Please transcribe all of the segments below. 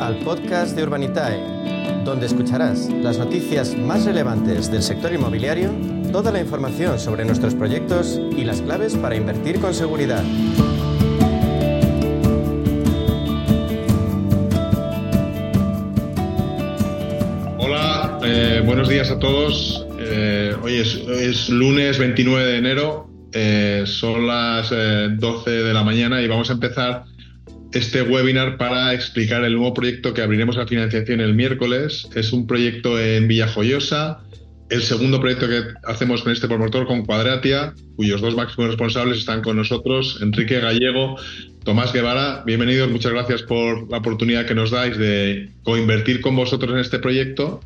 al podcast de Urbanitae, donde escucharás las noticias más relevantes del sector inmobiliario, toda la información sobre nuestros proyectos y las claves para invertir con seguridad. Hola, eh, buenos días a todos. Eh, hoy es, lunes 29 de enero, eh, son las 12 de la mañana y vamos a empezar este webinar para explicar el nuevo proyecto que abriremos a financiación el miércoles. Es un proyecto en Villajoyosa, el segundo proyecto que hacemos con este promotor, con Cuadratia, cuyos dos máximos responsables están con nosotros, Enrique Gallego, Tomás Guevara. Bienvenidos, muchas gracias por la oportunidad que nos dais de coinvertir con vosotros en este proyecto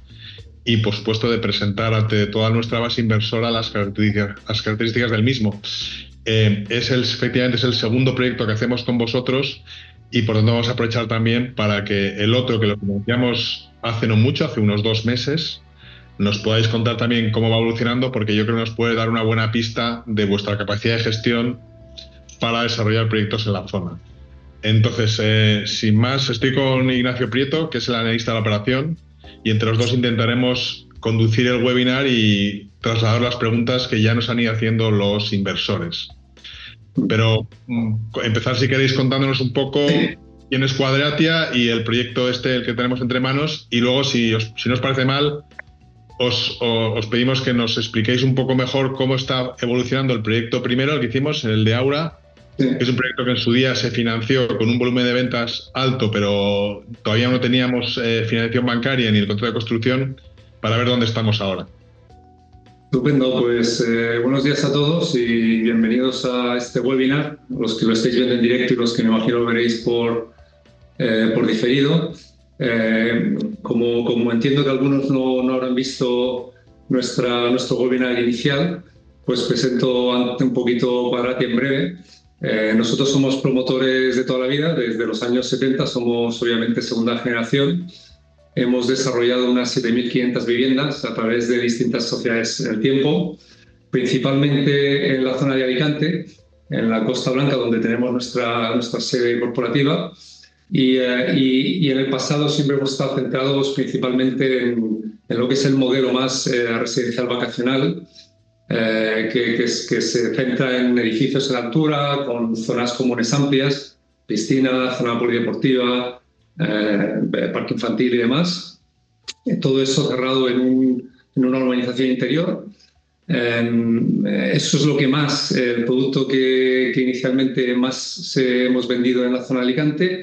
y, por supuesto, de presentar ante toda nuestra base inversora las características, del mismo. Eh, es efectivamente es el segundo proyecto que hacemos con vosotros y por tanto vamos a aprovechar también para que el otro que lo financiamos hace no mucho, hace unos dos meses, nos podáis contar también cómo va evolucionando, porque yo creo que nos puede dar una buena pista de vuestra capacidad de gestión para desarrollar proyectos en la zona. Entonces, eh, sin más, estoy con Ignacio Prieto, que es el analista de la operación, y entre los dos intentaremos conducir el webinar y trasladar las preguntas que ya nos han ido haciendo los inversores. Pero mm, empezar, si queréis, contándonos un poco quién es Cuadratia y el proyecto este, el que tenemos entre manos. Y luego, si, si no os parece mal, os, os, pedimos que nos expliquéis un poco mejor cómo está evolucionando el proyecto primero, el que hicimos, el de Aura, que es un proyecto que en su día se financió con un volumen de ventas alto, pero todavía no teníamos eh, financiación bancaria ni el contrato de construcción, para ver dónde estamos ahora. Estupendo, pues eh, buenos días a todos y bienvenidos a este webinar, los que lo estáis viendo en directo y los que me imagino veréis por, eh, por diferido. Eh, como, como, entiendo que algunos no, no, habrán visto nuestra, nuestro webinar inicial, pues presento un poquito Cuadrati en breve. nosotros somos promotores de toda la vida, desde los años 70 somos obviamente segunda generación Hemos desarrollado unas 7.500 viviendas a través de distintas sociedades en el tiempo, principalmente en la zona de Alicante, en la Costa Blanca, donde tenemos nuestra, nuestra sede corporativa. Y, eh, y, en el pasado siempre hemos estado centrados principalmente en, lo que es el modelo más eh, residencial vacacional, eh, que, que, es, que, se centra en edificios en altura, con zonas comunes amplias, piscina, zona polideportiva, eh, parque infantil y demás. Eh, todo eso cerrado en, una urbanización interior. Em, eh, eso es lo que más, el producto que, inicialmente más hemos vendido en la zona de Alicante.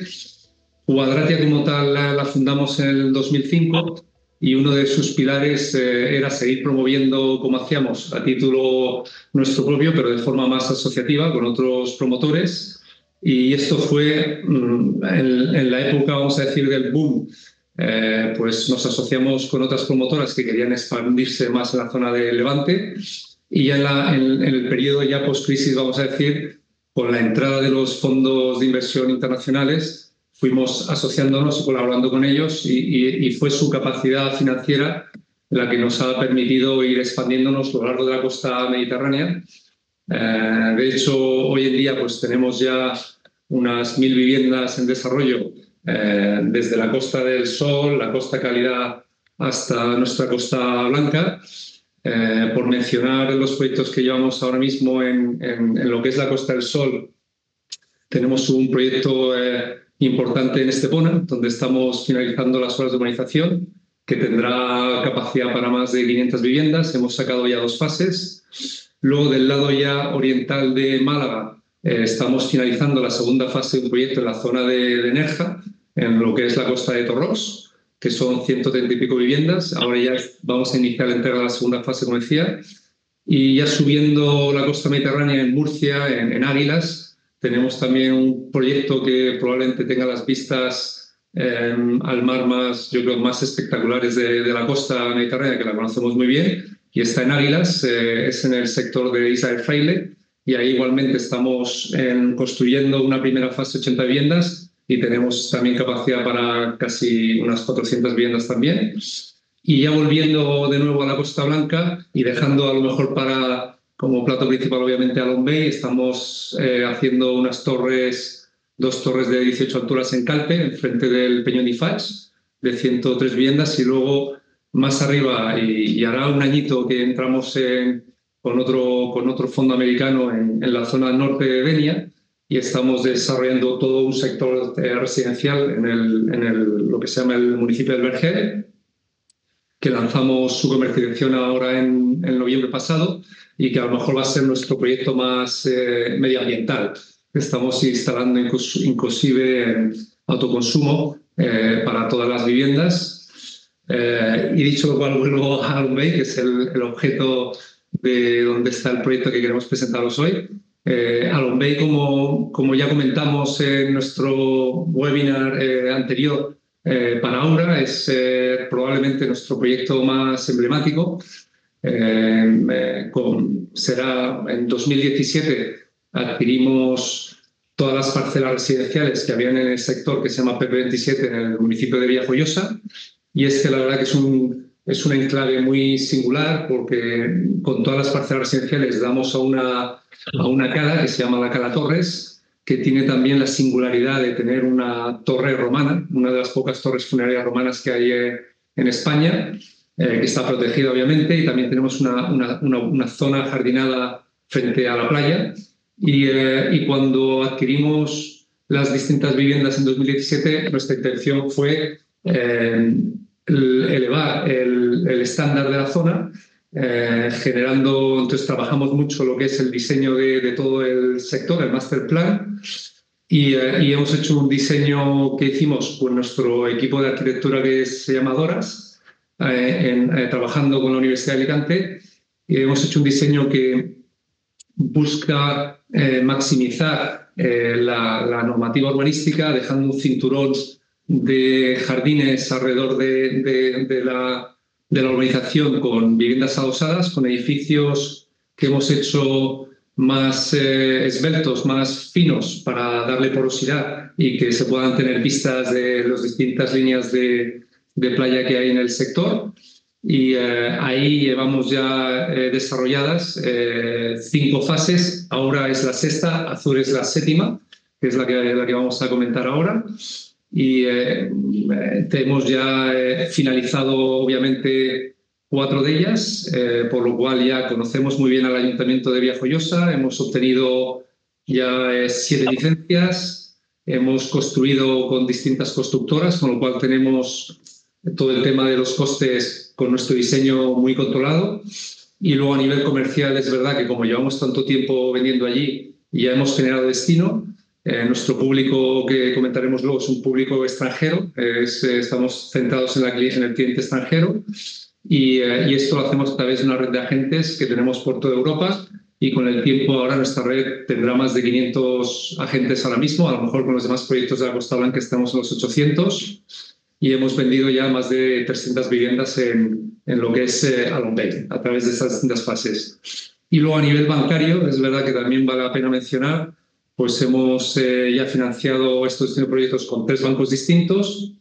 Cuadratia como tal la, fundamos en el 2005 y uno de sus pilares era seguir promoviendo como hacíamos a título nuestro propio, pero de forma más asociativa con otros promotores y esto fue mm, en, la época, vamos a decir, del boom. Eh, pues nos asociamos con otras promotoras que querían expandirse más en la zona de Levante y ya en, el periodo ya post-crisis, vamos a decir, con la entrada de los fondos de inversión internacionales, fuimos asociándonos y colaborando con ellos y, fue su capacidad financiera la que nos ha permitido ir expandiéndonos a lo largo de la costa mediterránea eh, de hecho, hoy en día pues, tenemos ya unas mil viviendas en desarrollo eh, desde la Costa del Sol, la Costa Calidad hasta nuestra Costa Blanca. Eh, por mencionar los proyectos que llevamos ahora mismo en, lo que es la Costa del Sol, tenemos un proyecto importante en Estepona, donde estamos finalizando las obras de urbanización, que tendrá capacidad para más de 500 viviendas. Hemos sacado ya dos fases. Luego, del lado ya oriental de Málaga, eh, estamos finalizando la segunda fase de un proyecto en la zona de, Nerja, en lo que es la costa de Torros, que son 130 y pico viviendas. Ahora ya vamos a iniciar la entrega de la segunda fase, como decía. Y ya subiendo la costa mediterránea en Murcia, en, Águilas, tenemos también un proyecto que probablemente tenga las vistas em, al mar más, yo creo, más espectaculares de, de la costa mediterránea, que la conocemos muy bien, y está en Águilas, eh, es en el sector de Isla Fraile y ahí igualmente estamos construyendo una primera fase de 80 viviendas y tenemos también capacidad para casi unas 400 viviendas también. Y ya volviendo de nuevo a la Costa Blanca y dejando a lo mejor para como plato principal obviamente a Long estamos eh, haciendo unas torres dos torres de 18 alturas en Calpe, enfrente del Peñón de Fax, de 103 viviendas, y luego más arriba, y, hará un añito que entramos con, otro, con otro fondo americano en, la zona norte de Denia, y estamos desarrollando todo un sector residencial en, el, en el, lo que se llama el municipio del Vergel, que lanzamos su comercialización ahora en, en, noviembre pasado y que a lo mejor va a ser nuestro proyecto más eh, medioambiental. Estamos instalando inclusive autoconsumo eh, para todas las viviendas. Eh, y dicho lo cual, vuelvo a Bay, que es el, el, objeto de donde está el proyecto que queremos presentaros hoy. Eh, Bay, como, como ya comentamos en nuestro webinar anterior, eh, para Aura es eh, probablemente nuestro proyecto más emblemático. Eh, con, será en 2017 adquirimos todas las parcelas residenciales que habían en el sector que se llama PP27 en el municipio de Villajoyosa y es que la verdad que es un, es un enclave muy singular porque con todas las parcelas residenciales damos a una, a una cala que se llama la Cala Torres que tiene también la singularidad de tener una torre romana, una de las pocas torres funerarias romanas que hay eh, en España, eh, que está protegida obviamente, y también tenemos una, una, zona jardinada frente a la playa. Y, eh, y, cuando adquirimos las distintas viviendas en 2017, nuestra intención fue elevar el, el estándar de la zona eh, generando, entonces trabajamos mucho lo que es el diseño de, todo el sector, el master plan, y, eh, y, hemos hecho un diseño que hicimos con nuestro equipo de arquitectura que se llama Doras, eh, trabajando con la Universidad de Alicante, y hemos hecho un diseño que busca maximizar la, la, normativa urbanística, dejando un cinturón de jardines alrededor de, de, de la de la urbanización con viviendas adosadas, con edificios que hemos hecho más eh, esbeltos, más finos para darle porosidad y que se puedan tener vistas de las distintas líneas de, playa que hay en el sector. Y eh, ahí llevamos ya eh, desarrolladas cinco fases. Ahora es la sexta, Azul es la séptima, que es la que, la que vamos a comentar ahora y eh, hemos ya eh, finalizado obviamente cuatro de ellas, eh, por lo cual ya conocemos muy bien al Ayuntamiento de Villajoyosa, hemos obtenido ya eh, siete licencias, hemos construido con distintas constructoras, con lo cual tenemos todo el tema de los costes con nuestro diseño muy controlado. Y luego a nivel comercial es verdad que como llevamos tanto tiempo vendiendo allí, ya hemos generado destino, eh, nuestro público que comentaremos luego es un público extranjero, eh, estamos centrados en, la, en, el cliente extranjero y, eh, y, esto lo hacemos a través de una red de agentes que tenemos por toda Europa y con el tiempo ahora nuestra red tendrá más de 500 agentes ahora mismo, a lo mejor con los demás proyectos de la Costa Blanca estamos en los 800 y hemos vendido ya más de 300 viviendas en, en lo que es eh, Bay a través de estas distintas fases. Y luego a nivel bancario, es verdad que también vale la pena mencionar pues hemos eh, ya financiado estos proyectos con tres bancos distintos.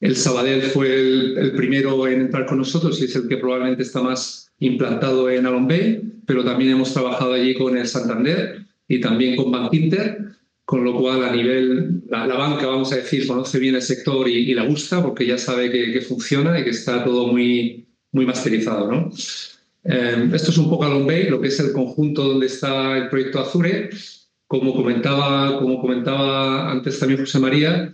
El Sabadell fue el, primero en entrar con nosotros y es el que probablemente está más implantado en Alon Bay, pero también hemos trabajado allí con el Santander y también con Bank Inter, con lo cual a nivel, la, banca, vamos a decir, conoce bien el sector y, la gusta porque ya sabe que, funciona y que está todo muy, muy masterizado. ¿no? Eh, esto es un poco Alon Bay, lo que es el conjunto donde está el proyecto Azure como comentaba, como comentaba antes también José María,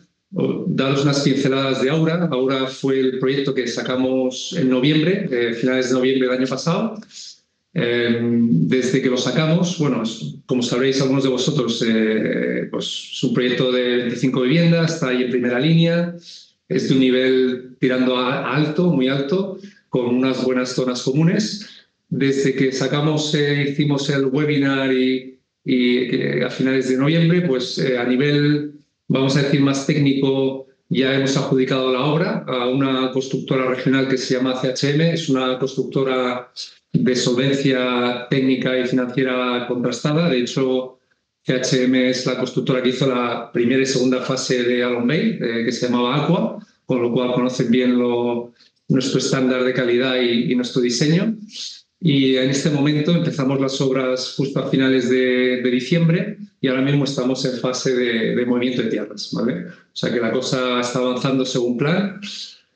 daros unas pinceladas de Aura. Aura fue el proyecto que sacamos en noviembre, eh, finales de noviembre del año pasado. Eh, desde que lo sacamos, bueno, como sabréis algunos de vosotros, eh, pues es un proyecto de 25 viviendas, está ahí en primera línea, es de un nivel tirando a alto, muy alto, con unas buenas zonas comunes. Desde que sacamos, hicimos el webinar y y a finales de noviembre, pues eh, a nivel, vamos a decir, más técnico, ya hemos adjudicado la obra a una constructora regional que se llama CHM, es una constructora de solvencia técnica y financiera contrastada. De hecho, CHM es la constructora que hizo la primera y segunda fase de Alon Bay, eh, que se llamaba Aqua, con lo cual conocen bien lo, nuestro estándar de calidad y, y nuestro diseño. Y en este momento empezamos las obras justo a finales de, diciembre y ahora mismo estamos en fase de, movimiento de tierras, ¿vale? O sea que la cosa está avanzando según plan.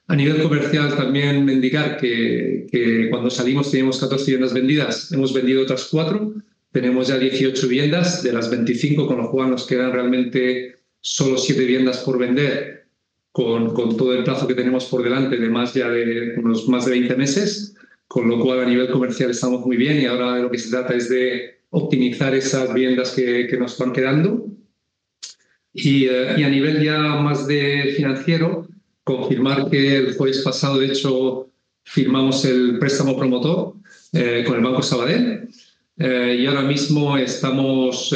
A nivel comercial también indicar que, que cuando salimos teníamos 14 viviendas vendidas, hemos vendido otras 4, tenemos ya 18 viviendas de las 25, con lo cual nos quedan realmente solo 7 viviendas por vender con, con todo el plazo que tenemos por delante de más ya de unos más de 20 meses con lo cual a nivel comercial estamos muy bien y ahora de lo que se trata es de optimizar esas viviendas que, que nos van quedando. Y, eh, y, a nivel ya más de financiero, confirmar que el jueves pasado, de hecho, firmamos el préstamo promotor eh, con el Banco Sabadell eh, y ahora mismo estamos,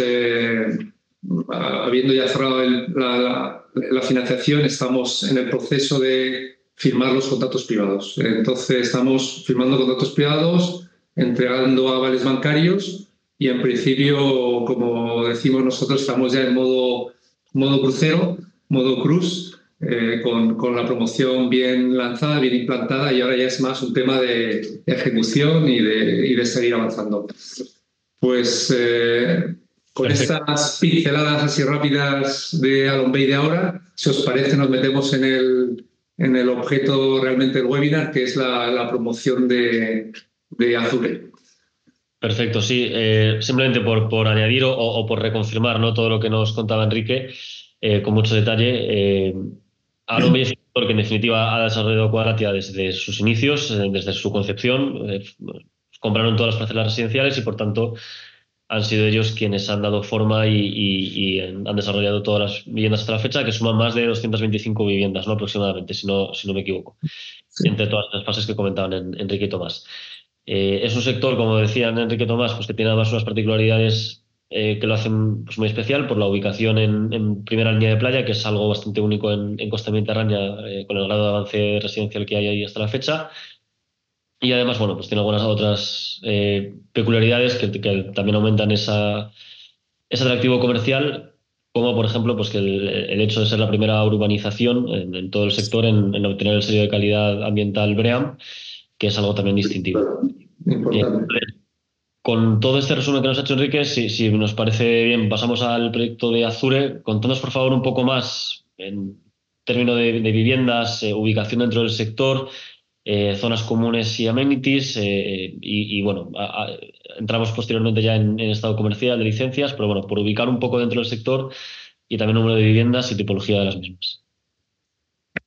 habiendo ya cerrado la, la financiación, estamos en el proceso de firmar los contratos privados. Entonces estamos firmando contratos privados, entregando avales bancarios y en principio, como decimos nosotros, estamos ya en modo, modo crucero, modo cruz, eh, con, con, la promoción bien lanzada, bien implantada y ahora ya es más un tema de, ejecución y de, y de, seguir avanzando. Pues eh, con estas pinceladas así rápidas de Alon Bay de ahora, si os parece, nos metemos en el, en el objeto realmente del webinar, que es la, promoción de, de, Azure. Perfecto, sí. Eh, simplemente por, por añadir o, por reconfirmar ¿no? todo lo que nos contaba Enrique eh, con mucho detalle. Eh, un sector que en definitiva ha desarrollado Quadratia desde sus inicios, eh, desde su concepción. compraron todas las parcelas residenciales y por tanto han sido ellos quienes han dado forma y, han desarrollado todas las viviendas hasta la fecha, que suman más de 225 viviendas, ¿no? aproximadamente, si no, si no me equivoco, entre todas las fases que comentaban Enrique y Tomás. Eh, es un sector, como decían Enrique y Tomás, pues que tiene además unas particularidades eh, que lo hacen pues, muy especial por la ubicación en, primera línea de playa, que es algo bastante único en, costa mediterránea, eh, con el grado de avance residencial que hay ahí hasta la fecha. Y además, bueno, pues tiene algunas otras eh, peculiaridades que, también aumentan esa, ese atractivo comercial, como por ejemplo, pues que el, hecho de ser la primera urbanización en, todo el sector en, obtener el sello de calidad ambiental BREAM, que es algo también distintivo. con todo este resumen que nos ha hecho Enrique, si, si nos parece bien, pasamos al proyecto de Azure. Contándonos, por favor, un poco más en términos de, viviendas, eh, ubicación dentro del sector, eh, zonas comunes y amenities. Eh, y, bueno, entramos posteriormente ya en, estado comercial de licencias, pero bueno, por ubicar un poco dentro del sector y también número de viviendas y tipología de las mismas.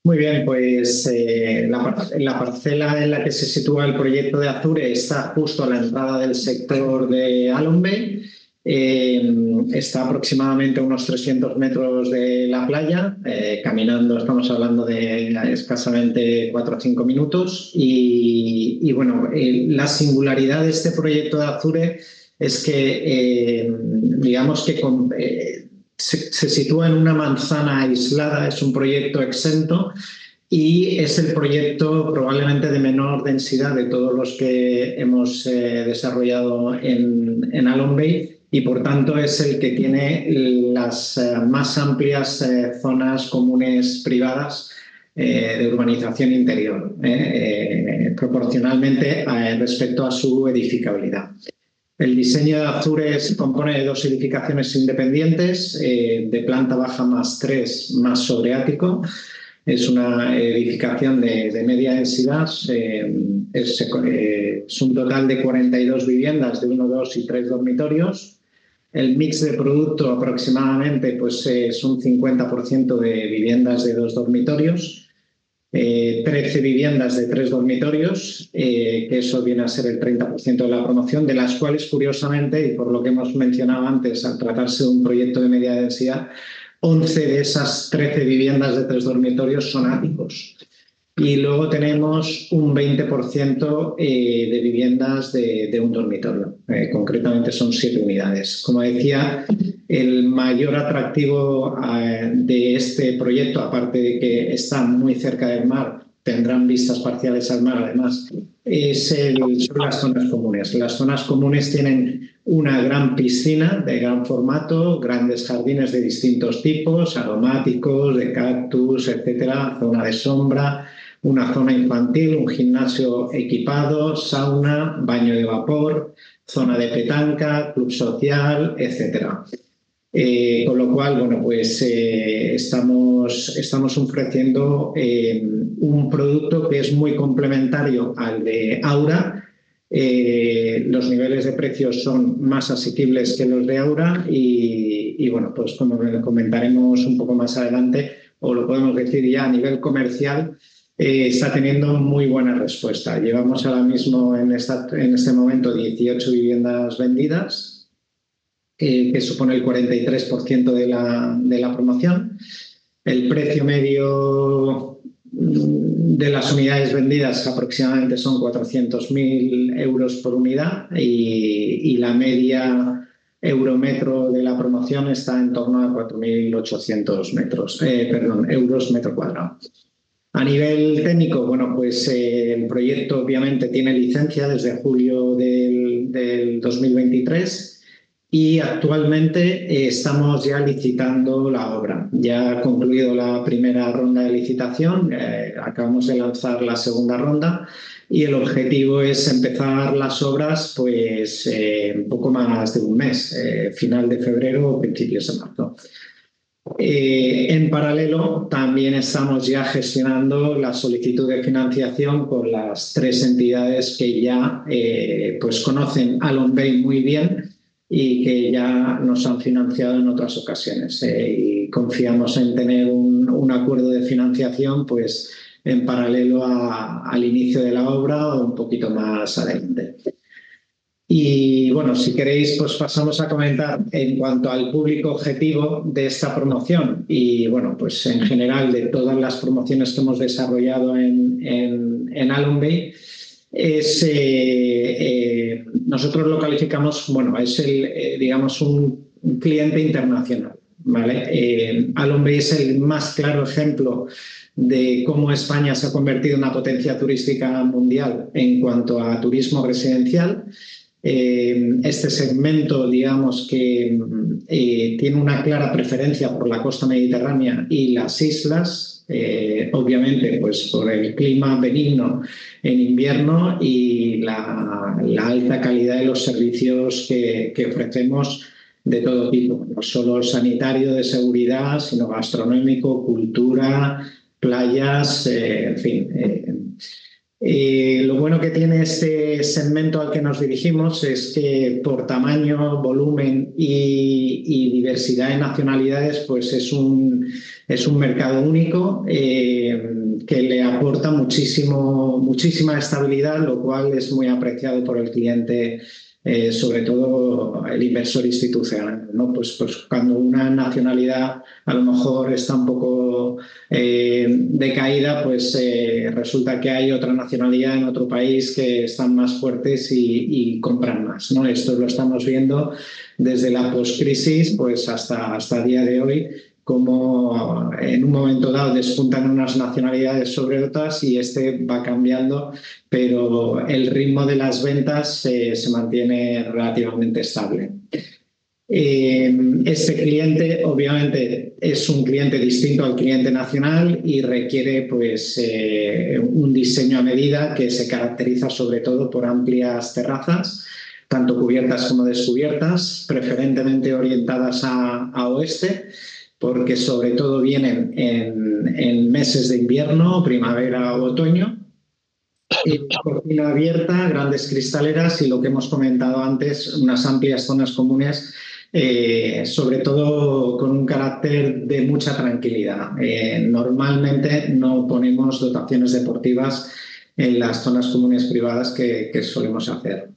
Muy bien, pues eh, la, la, parcela en la que se sitúa el proyecto de Azure está justo a la entrada del sector de Alonbe eh, está aproximadamente a unos 300 metros de la playa, eh, caminando estamos hablando de escasamente 4 o 5 minutos. Y, bueno, eh, la singularidad de este proyecto de Azure es que digamos que se, se, sitúa en una manzana aislada, es un proyecto exento y es el proyecto probablemente de menor densidad de todos los que hemos desarrollado en, en Alon Bay y por tanto es el que tiene las eh, más amplias eh, zonas comunes privadas eh, de urbanización interior, proporcionalmente respecto a su edificabilidad. El diseño de Azure se compone de dos edificaciones independientes, de planta baja más tres, más sobre ático. Es una edificación de, media densidad, es, es, un total de 42 viviendas de 1, 2 y 3 dormitorios el mix de producto aproximadamente pues, es un 50% de viviendas de dos dormitorios, 13 eh, viviendas de tres dormitorios, eh, que eso viene a ser el 30% de la promoción, de las cuales, curiosamente, y por lo que hemos mencionado antes, al tratarse de un proyecto de media densidad, 11 de esas 13 viviendas de tres dormitorios son áticos y luego tenemos un 20% eh, de viviendas de, un dormitorio. Eh, concretamente son siete unidades. Como decía, el mayor atractivo eh, de este proyecto, aparte de que está muy cerca del mar, tendrán vistas parciales al mar además, es el, son las zonas comunes. Las zonas comunes tienen una gran piscina de gran formato, grandes jardines de distintos tipos, aromáticos, de cactus, etcétera, zona de sombra, una zona infantil, un gimnasio equipado, sauna, baño de vapor, zona de petanca, club social, etcétera. Eh, con lo cual, bueno, pues eh, estamos, estamos ofreciendo eh, un producto que es muy complementario al de Aura. los niveles de precios son más asequibles que los de Aura y, y, bueno, pues como comentaremos un poco más adelante, o lo podemos decir ya a nivel comercial, está teniendo muy buena respuesta. Llevamos ahora mismo en, esta, en este momento 18 viviendas vendidas que supone el 43% de la, de la promoción. El precio medio mm, de las unidades vendidas aproximadamente son 400.000 euros por unidad y, la media eurometro de la promoción está en torno a 4.800 metros, eh, perdón, euros metro cuadrado. A nivel técnico, bueno, pues eh, el proyecto obviamente tiene licencia desde julio del, del 2023 y actualmente eh, estamos ya licitando la obra. Ya ha concluido la primera ronda de licitación, eh, acabamos de lanzar la segunda ronda y el objetivo es empezar las obras pues un poco más de un mes, final de febrero o principios de marzo. En paralelo, también estamos ya gestionando la solicitud de financiación con las tres entidades que ya pues conocen Alon Bay muy bien y que ya nos han financiado en otras ocasiones. Eh, y confiamos en tener un, acuerdo de financiación pues, en paralelo al inicio de la obra o un poquito más adelante. Y bueno, si queréis, pues pasamos a comentar en cuanto al público objetivo de esta promoción y bueno, pues en general de todas las promociones que hemos desarrollado en, en, en Bay es, eh, eh, nosotros lo calificamos, bueno, es el, eh, digamos, un, cliente internacional. ¿vale? Eh, es el más claro ejemplo de cómo España se ha convertido en una potencia turística mundial en cuanto a turismo residencial. Este segmento, digamos, que tiene una clara preferencia por la costa mediterránea y las islas, eh, obviamente pues por el clima benigno en invierno y la, alta calidad de los servicios que, ofrecemos de todo tipo, no solo sanitario de seguridad, sino gastronómico, cultura, playas, eh, en fin. Eh, lo bueno que tiene este segmento al que nos dirigimos es que por tamaño, volumen y, y diversidad de nacionalidades, pues es un, es un mercado único eh, que le aporta muchísimo, muchísima estabilidad, lo cual es muy apreciado por el cliente, eh, sobre todo el inversor institucional. ¿no? Pues, pues cuando una nacionalidad a lo mejor está un poco eh, decaída, pues resulta que hay otra nacionalidad en otro país que están más fuertes y, compran más. ¿no? Esto lo estamos viendo desde la postcrisis pues hasta, hasta el día de hoy como en un momento dado despuntan unas nacionalidades sobre otras y este va cambiando, pero el ritmo de las ventas se mantiene relativamente estable. Eh, este cliente obviamente es un cliente distinto al cliente nacional y requiere pues, eh, un diseño a medida que se caracteriza sobre todo por amplias terrazas, tanto cubiertas como descubiertas, preferentemente orientadas a oeste porque sobre todo vienen en, meses de invierno, primavera o otoño. Y cocina abierta, grandes cristaleras y lo que hemos comentado antes, unas amplias zonas comunes, eh, sobre todo con un carácter de mucha tranquilidad. Eh, normalmente no ponemos dotaciones deportivas en las zonas comunes privadas que solemos hacer.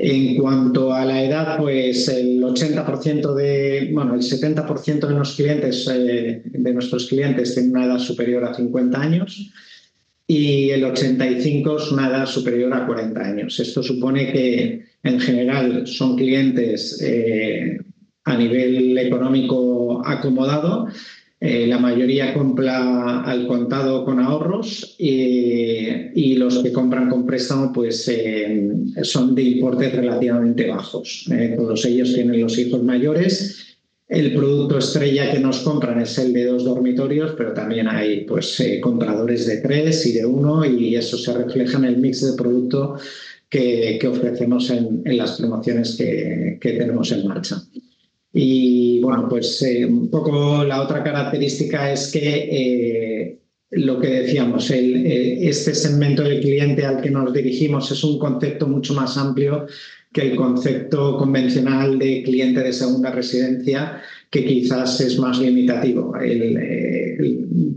En cuanto a la edad, pues el 80% de, bueno, el 70% de los clientes, eh, de nuestros clientes tienen una edad superior a 50 años y el 85 es una edad superior a 40 años. Esto supone que en general son clientes eh, a nivel económico acomodado eh, la mayoría compra al contado con ahorros y, los que compran con préstamo pues eh, son de importes relativamente bajos. Eh, todos ellos tienen los hijos mayores el producto estrella que nos compran es el de dos dormitorios, pero también hay pues, eh, compradores de tres y de uno y eso se refleja en el mix de producto que, ofrecemos en, las promociones que, tenemos en marcha. Y bueno, pues eh, un poco la otra característica es que eh, lo que decíamos, el, este segmento de cliente al que nos dirigimos es un concepto mucho más amplio que el concepto convencional de cliente de segunda residencia, que quizás es más limitativo.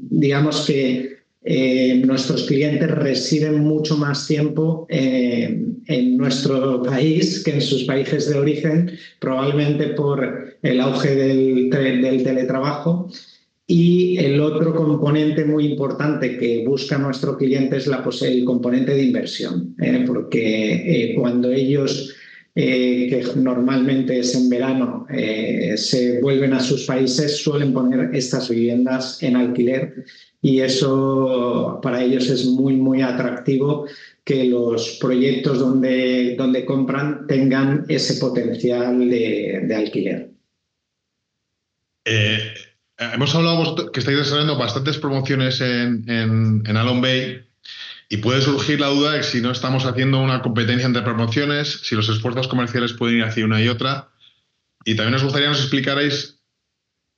digamos que eh, nuestros clientes residen mucho más tiempo eh, en nuestro país que en sus países de origen, probablemente por el auge del, teletrabajo. Y el otro componente muy importante que busca nuestro cliente es la, pues, el componente de inversión, ¿eh? porque cuando ellos eh, que normalmente es en verano, eh, se vuelven a sus países, suelen poner estas viviendas en alquiler y eso para ellos es muy, muy atractivo que los proyectos donde, donde compran tengan ese potencial de, alquiler. Eh, hemos hablado que estáis desarrollando bastantes promociones en, en, en Alon Bay. Y puede surgir la duda de si no estamos haciendo una competencia entre promociones, si los esfuerzos comerciales pueden ir hacia una y otra. Y también nos gustaría que nos explicarais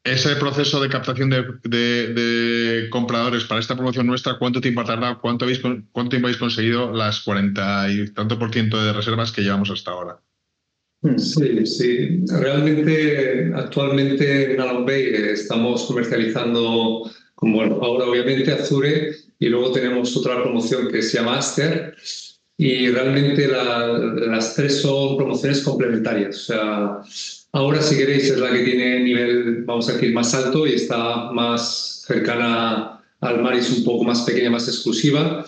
ese proceso de captación de, compradores para esta promoción nuestra, cuánto tiempo ha tardado, cuánto, habéis, cuánto tiempo habéis conseguido las 40 y tanto por ciento de reservas que llevamos hasta ahora. Sí, sí. Realmente, actualmente en Alon Bay estamos comercializando, como ahora obviamente Azure, y luego tenemos otra promoción que se llama Aster y realmente las tres son promociones complementarias. O sea, ahora si queréis es la que tiene nivel, vamos a decir, más alto y está más cercana al mar y es un poco más pequeña, más exclusiva.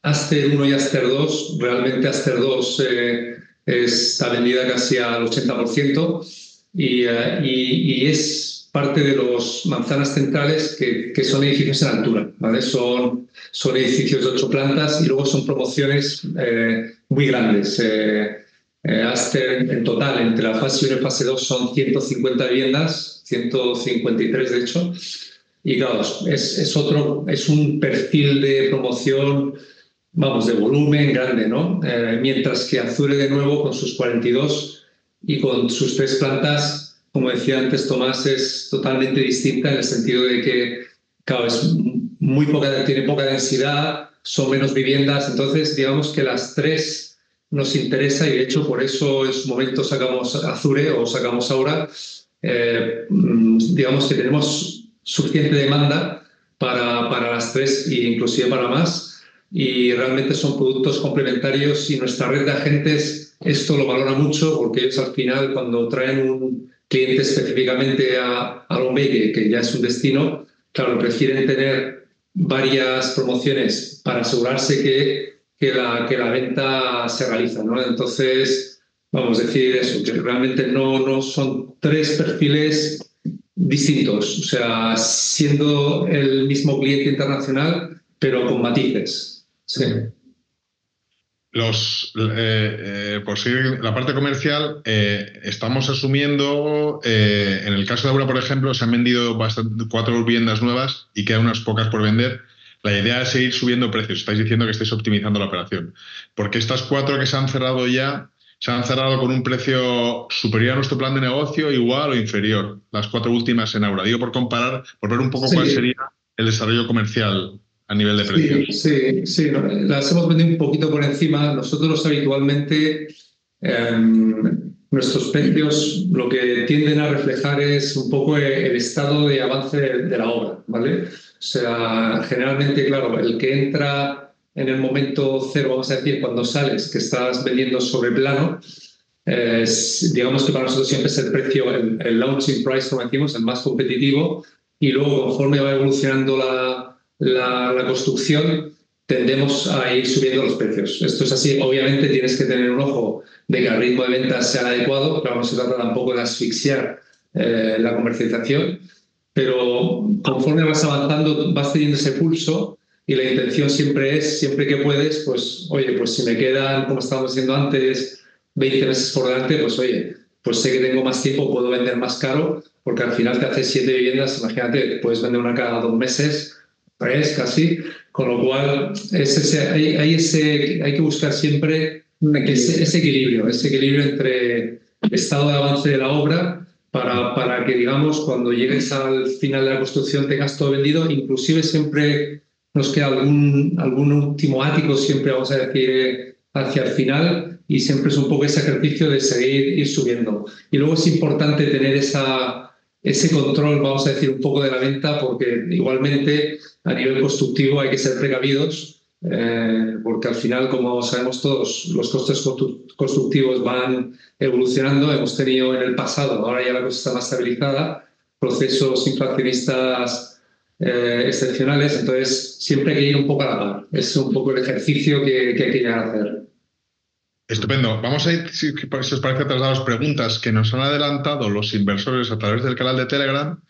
Aster 1 y Aster 2, realmente Aster 2 eh, está vendida casi al 80% y, eh, y, y es parte de los manzanas centrales que, que, son edificios en altura, ¿vale? Son, son edificios de ocho plantas y luego son promociones eh, muy grandes. Eh, eh, Aster en total, entre la fase 1 y fase 2 son 150 viviendas, 153 de hecho, y claro, es, es otro, es un perfil de promoción, vamos, de volumen grande, ¿no? mientras que Azure de nuevo con sus 42 y con sus tres plantas como decía antes Tomás, es totalmente distinta en el sentido de que, claro, es muy poca, tiene poca densidad, son menos viviendas, entonces digamos que las tres nos interesa y de hecho por eso en su momento sacamos Azure o sacamos ahora, eh, digamos que tenemos suficiente demanda para, para las tres e inclusive para más. Y realmente son productos complementarios y nuestra red de agentes esto lo valora mucho porque ellos al final cuando traen un, cliente específicamente a, a que, ya es un destino, claro, prefieren tener varias promociones para asegurarse que, que, la, que la venta se realiza. ¿no? Entonces, vamos a decir eso, que realmente no, no son tres perfiles distintos, o sea, siendo el mismo cliente internacional, pero con matices. Sí los, eh, eh, por seguir la parte comercial, eh, estamos asumiendo, en el caso de Aura, por ejemplo, se han vendido cuatro viviendas nuevas y quedan unas pocas por vender. La idea es seguir subiendo precios. Estáis diciendo que estáis optimizando la operación. Porque estas cuatro que se han cerrado ya, se han cerrado con un precio superior a nuestro plan de negocio, igual o inferior. Las cuatro últimas en Aura. Digo por comparar, por ver un poco cuál sería el desarrollo comercial a nivel de precios. Sí, sí, las hemos vendido un poquito por encima. Nosotros habitualmente em, nuestros precios lo que tienden a reflejar es un poco el estado de avance de, la obra, ¿vale? O sea, generalmente, claro, el que entra en el momento cero, vamos a decir, cuando sales, que estás vendiendo sobre plano, digamos que para nosotros siempre es el precio, el, el launching price, como decimos, el más competitivo, y luego conforme va evolucionando la, la, construcción, tendemos a ir subiendo los precios. Esto es así. Obviamente tienes que tener un ojo de que el ritmo de ventas sea adecuado, pero no se trata tampoco de asfixiar eh, la comercialización, pero conforme vas avanzando vas teniendo ese pulso y la intención siempre es, siempre que puedes, pues oye, pues si me quedan, como estábamos diciendo antes, 20 meses por delante, pues oye, pues sé que tengo más tiempo, puedo vender más caro porque al final te haces siete viviendas, imagínate, puedes vender una cada dos meses, tres casi, con lo cual ese, hay, ese, hay que buscar siempre ese, equilibrio, ese equilibrio entre estado de avance de la obra para, para, que, digamos, cuando llegues al final de la construcción tengas todo vendido. Inclusive siempre nos queda algún, algún último ático, siempre vamos a decir, hacia el final y siempre es un poco ese ejercicio de seguir ir subiendo. Y luego es importante tener esa, ese control, vamos a decir, un poco de la venta, porque igualmente a nivel constructivo hay que ser precavidos, eh, porque al final, como sabemos todos, los costes constructivos van evolucionando. Hemos tenido en el pasado, ahora ya la cosa está más estabilizada, procesos inflacionistas eh, excepcionales, entonces siempre hay que ir un poco a la par. Es un poco el ejercicio que, que hay que llegar a hacer. Estupendo. Vamos a ir, si, os parece, a las preguntas que nos han adelantado los inversores a través del canal de Telegram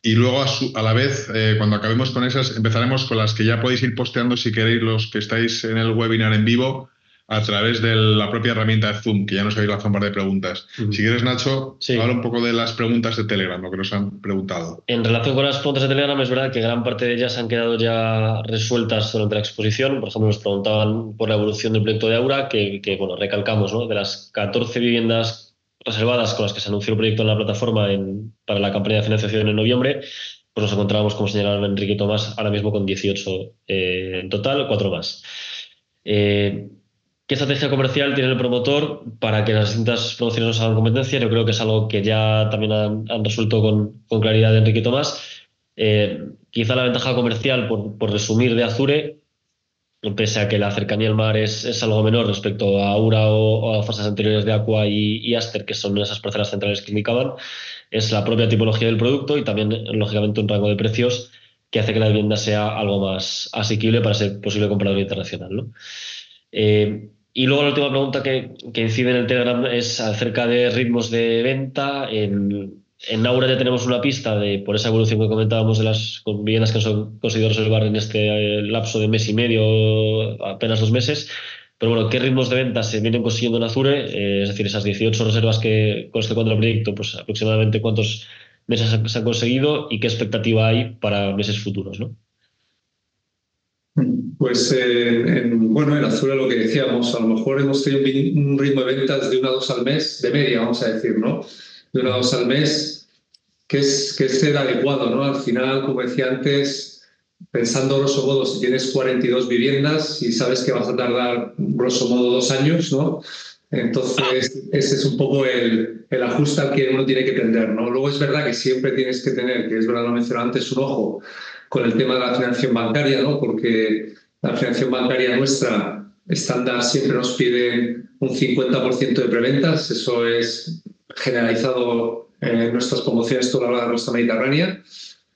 y luego a, la vez, eh, cuando acabemos con esas, empezaremos con las que ya podéis ir posteando si queréis los que estáis en el webinar en vivo a través de la propia herramienta de Zoom, que ya nos habéis lanzado un par de preguntas. Si quieres, Nacho, habla un poco de las preguntas de Telegram, lo que nos han preguntado. En relación con las preguntas de Telegram, es verdad que gran parte de ellas han quedado ya resueltas durante la exposición. Por ejemplo, nos preguntaban por la evolución del proyecto de Aura, que, bueno, recalcamos, ¿no? De las 14 viviendas reservadas con las que se anunció el proyecto en la plataforma para la campaña de financiación en noviembre, pues nos encontramos, como señalaba Enrique Tomás, ahora mismo con 18 eh, en total, cuatro más. Eh, ¿Qué estrategia comercial tiene el promotor para que las distintas promociones nos hagan competencia? Yo creo que es algo que ya también han, resuelto con, claridad Enrique Tomás. Eh, quizá la ventaja comercial, por, resumir, de Azure, pese a que la cercanía al mar es, algo menor respecto a Aura o, a fases anteriores de Aqua y, Aster, que son esas parcelas centrales que indicaban, es la propia tipología del producto y también, lógicamente, un rango de precios que hace que la vivienda sea algo más asequible para ser posible comprador internacional. ¿no? Eh, y luego la última pregunta que, que, incide en el Telegram es acerca de ritmos de venta. En, en Aura ya tenemos una pista de por esa evolución que comentábamos de las viviendas que son conseguido reservar en este eh, lapso de mes y medio, apenas dos meses. Pero bueno, ¿qué ritmos de venta se vienen consiguiendo en Azure? Eh, es decir, esas 18 reservas que con este cuando el proyecto, pues aproximadamente cuántos meses se han conseguido y qué expectativa hay para meses futuros, ¿no? Pues eh, en, bueno, en Azura lo que decíamos, a lo mejor hemos tenido un ritmo de ventas de una a dos al mes, de media, vamos a decir, ¿no? De una a dos al mes, que es, que es el adecuado, ¿no? Al final, como decía antes, pensando grosso modo, si tienes 42 viviendas y sabes que vas a tardar grosso modo dos años, ¿no? Entonces, ese es un poco el, el, ajuste al que uno tiene que tender, ¿no? Luego es verdad que siempre tienes que tener, que es verdad, lo mencioné antes, un ojo con el tema de la financiación bancaria, ¿no? porque la financiación bancaria nuestra estándar siempre nos pide un 50% de preventas, eso es generalizado en nuestras promociones toda la costa mediterránea,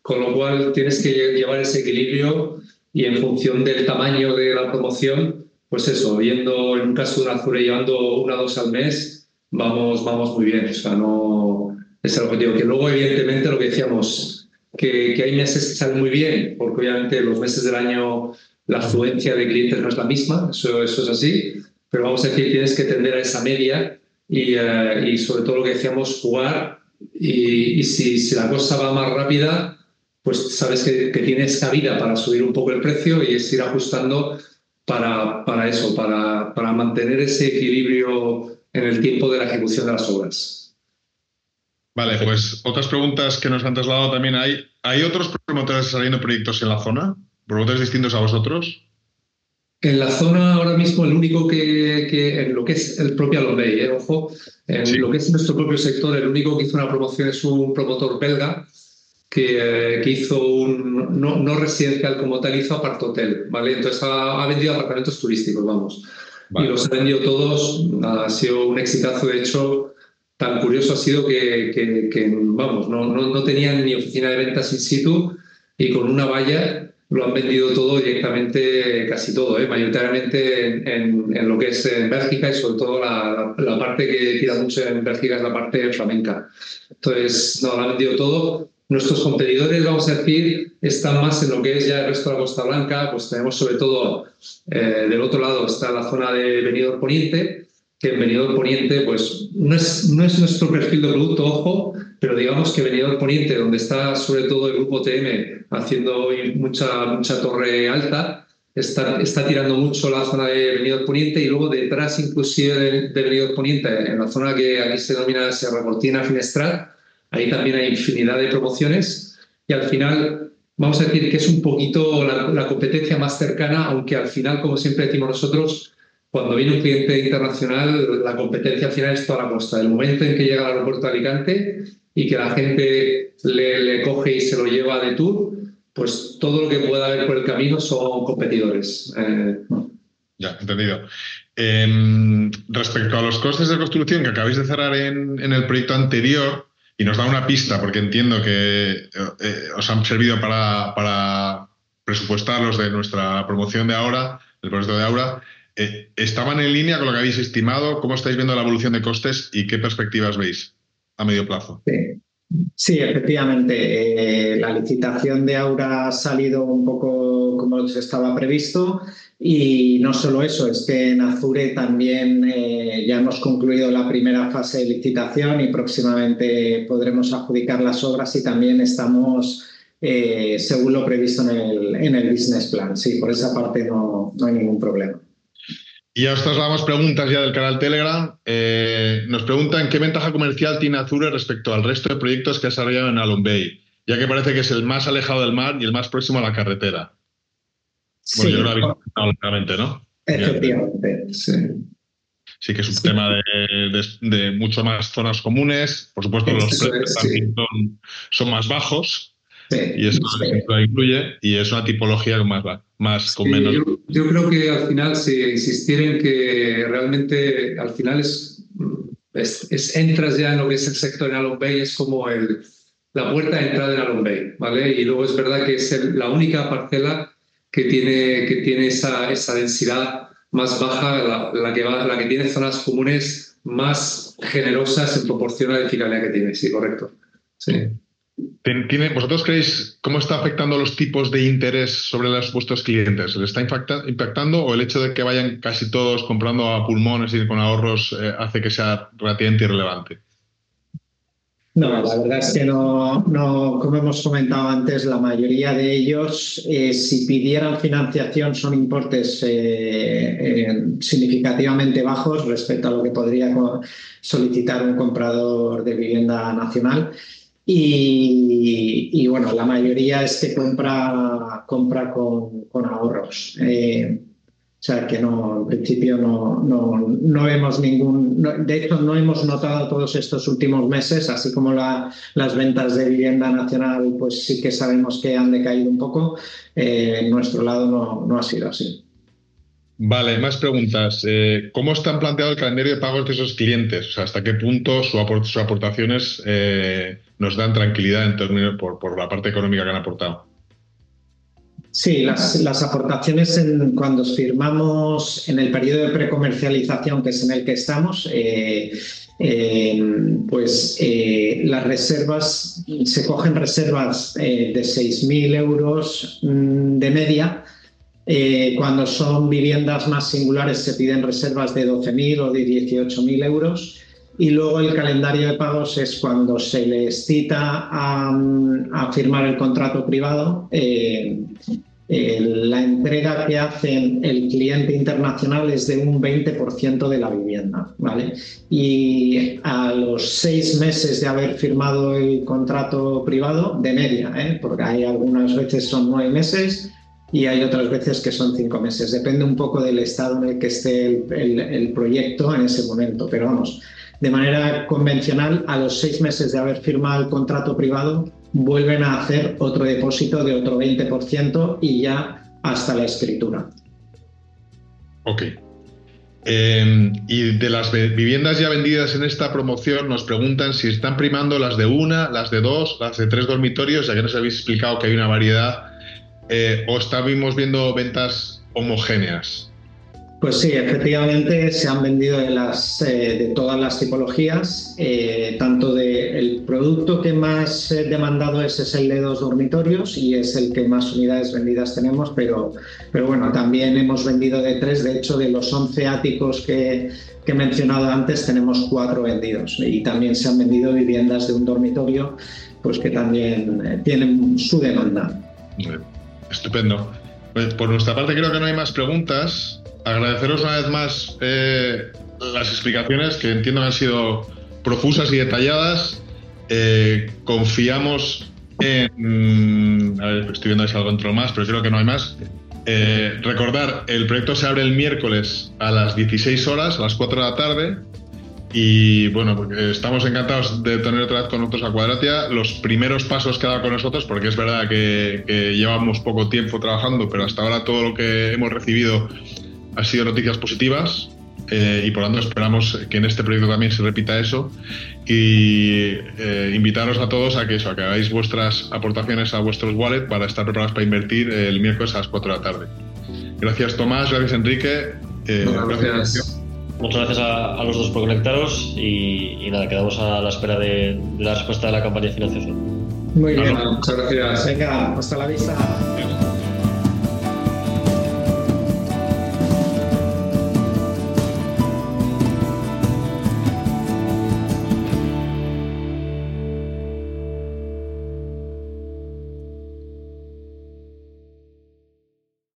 con lo cual tienes que llevar ese equilibrio y en función del tamaño de la promoción, pues eso, yendo en un caso de una Azure llevando una o dos al mes, vamos, vamos muy bien, o sea, no es el objetivo. Que luego, evidentemente, lo que decíamos, que, hay meses que muy bien, porque obviamente los meses del año la afluencia de clientes no es la misma, eso, es así, pero vamos a decir, tienes que tender a esa media y, eh, sobre todo lo que decíamos, jugar y, y si, si, la cosa va más rápida, pues sabes que, que, tienes cabida para subir un poco el precio y es ir ajustando para, para eso, para, para mantener ese equilibrio en el tiempo de la ejecución de las obras. Vale, pues otras preguntas que nos han trasladado también hay. ¿Hay otros promotores saliendo proyectos en la zona? ¿Promotores distintos a vosotros? En la zona ahora mismo el único que, en lo que es el propio Alomey, ¿eh? ojo, en lo que es nuestro propio sector, el único que hizo una promoción es un promotor belga que, que hizo un, no, no, residencial como tal, hizo apart-hotel, ¿vale? Entonces ha, vendido apartamentos turísticos, vamos. Y los ha vendido todos, ha sido un exitazo, de hecho, tan curioso ha sido que, vamos, no, no, tenían ni oficina de ventas in situ y con una valla lo han vendido todo directamente, casi todo, ¿eh? mayoritariamente en, lo que es en Bélgica y sobre todo la, la, parte que tira mucho en Bélgica es la parte flamenca. Entonces, no, lo han vendido todo. Nuestros competidores, vamos a decir, están más en lo que es ya el resto de la Costa Blanca, pues tenemos sobre todo, eh, del otro lado está la zona de Benidorm Poniente, que en Benidorm Poniente pues, no es, no es nuestro perfil de producto, ojo, pero digamos que Benidorm Poniente, donde está sobre todo el grupo TM haciendo mucha, mucha torre alta, está, está tirando mucho la zona de Benidorm Poniente y luego detrás inclusive de, Benidorm Poniente, en la zona que aquí se denomina Sierra Cortina Finestrat, ahí también hay infinidad de promociones y al final vamos a decir que es un poquito la, la competencia más cercana, aunque al final, como siempre decimos nosotros, cuando viene un cliente internacional, la competencia al final es toda la costa. El momento en que llega al aeropuerto de Alicante y que la gente le, coge y se lo lleva de tour, pues todo lo que pueda haber por el camino son competidores. Eh, ya, entendido. Eh, respecto a los costes de construcción que acabáis de cerrar en, el proyecto anterior, y nos da una pista, porque entiendo que eh, os han servido para, para presupuestar los de nuestra promoción de ahora, el proyecto de ahora, eh, ¿estaban en línea con lo que habéis estimado? ¿Cómo estáis viendo la evolución de costes y qué perspectivas veis a medio plazo? Sí. Sí, efectivamente. Eh, la licitación de Aura ha salido un poco como se estaba previsto y no solo eso, es que en Azure también eh, ya hemos concluido la primera fase de licitación y próximamente podremos adjudicar las obras y también estamos según lo previsto en el, en el, business plan. Sí, por esa parte no, no hay ningún problema. Y ya os trasladamos preguntas ya del canal Telegram. Eh, nos preguntan qué ventaja comercial tiene Azure respecto al resto de proyectos que ha desarrollado en Alum Bay, ya que parece que es el más alejado del mar y el más próximo a la carretera. Sí, bueno, yo lo habéis comentado ¿no? Efectivamente, sí. Sí, que es un sí. tema de, de, de, mucho más zonas comunes. Por supuesto, los precios sí. son, son más bajos Sí, y eso sí. lo incluye y es una tipología más, más con Sí, menos. yo, yo creo que al final, si insistiera en que realmente al final es, es, es entras ya en lo que es el sector en Alon Bay, es como el, la puerta de entrada en Alon Bay, ¿vale? Y luego es verdad que es el- la única parcela que tiene, que tiene esa, esa densidad más baja, la, la que va, la que tiene zonas comunes más generosas en proporción a la edificabilidad que tiene, sí, correcto. Sí. ¿Vosotros creéis cómo está afectando los tipos de interés sobre los vuestros clientes? ¿Les está impacta- impactando o el hecho de que vayan casi todos comprando a pulmones y con ahorros eh, hace que sea relativamente irrelevante? No, la verdad es que no, no, como hemos comentado antes, la mayoría de ellos, eh, si pidieran financiación, son importes eh, significativamente bajos respecto a lo que podría solicitar un comprador de vivienda nacional. Y, bueno, la mayoría es que compra, compra con, con ahorros. Eh, o sea que no, en principio no, no, no vemos ningún. de hecho, no hemos notado todos estos últimos meses, así como la- las ventas de vivienda nacional, pues sí que sabemos que han decaído un poco. eh, en nuestro lado no, no ha sido así. Vale, más preguntas. Eh, ¿Cómo están planteado el calendario de pagos de esos clientes? O sea, ¿hasta qué punto sus aportaciones eh, nos dan tranquilidad en términos por, por la parte económica que han aportado? Sí, las, las aportaciones en, cuando firmamos en el periodo de precomercialización, que es en el que estamos, eh, eh, pues eh, las reservas, se cogen reservas de 6.000 euros mm, de media. Cuando son viviendas más singulares se piden reservas de 12.000 o de 18.000 euros. Y luego el calendario de pagos es cuando se les cita a, a firmar el contrato privado. eh, eh, la entrega que hacen el cliente internacional es de un 20% de la vivienda, ¿vale? Y a los seis meses de haber firmado el contrato privado, de media, ¿eh? porque hay algunas veces son nueve meses y hay otras veces que son cinco meses. Depende un poco del estado en el que esté el, el, el proyecto en ese momento, pero vamos, de manera convencional, a los seis meses de haber firmado el contrato privado, vuelven a hacer otro depósito de otro 20% y ya hasta la escritura. Ok. Eh, y de las viviendas ya vendidas en esta promoción, nos preguntan si están primando las de una, las de dos, las de tres dormitorios, ya que nos habéis explicado que hay una variedad, eh, o estamos viendo ventas homogéneas. Pues sí, efectivamente se han vendido de, las, eh, de todas las tipologías, eh, tanto de el, producto que más eh, demandado es, es el de dos dormitorios y es el que más unidades vendidas tenemos, pero, pero bueno, también hemos vendido de tres. De hecho, de los 11 áticos que, que he mencionado antes, tenemos cuatro vendidos y también se han vendido viviendas de un dormitorio pues que también eh, tienen su demanda. Estupendo. Pues por nuestra parte creo que no hay más preguntas. Agradeceros una vez más eh, las explicaciones que entiendo han sido profusas y detalladas. Eh, confiamos en... A ver, estoy viendo si algo dentro más, pero creo que no hay más. Eh, recordar, el proyecto se abre el miércoles a las 16 horas, a las 4 de la tarde. Y bueno, estamos encantados de tener otra vez con nosotros a Cuadratia. Los primeros pasos que ha dado con nosotros, porque es verdad que, que llevamos poco tiempo trabajando, pero hasta ahora todo lo que hemos recibido ha sido noticias positivas. Eh, y por lo tanto esperamos que en este proyecto también se repita eso y eh, invitaros a todos a que eso, a que hagáis vuestras aportaciones a vuestros wallets para estar preparados para invertir el miércoles a las 4 de la tarde. Gracias Tomás, gracias Enrique. Eh, gracias. Muchas gracias a, los dos por conectaros y, nada, quedamos a la espera de, la respuesta de la campaña de financiación. Muy bien, muchas gracias. Venga, hasta la vista.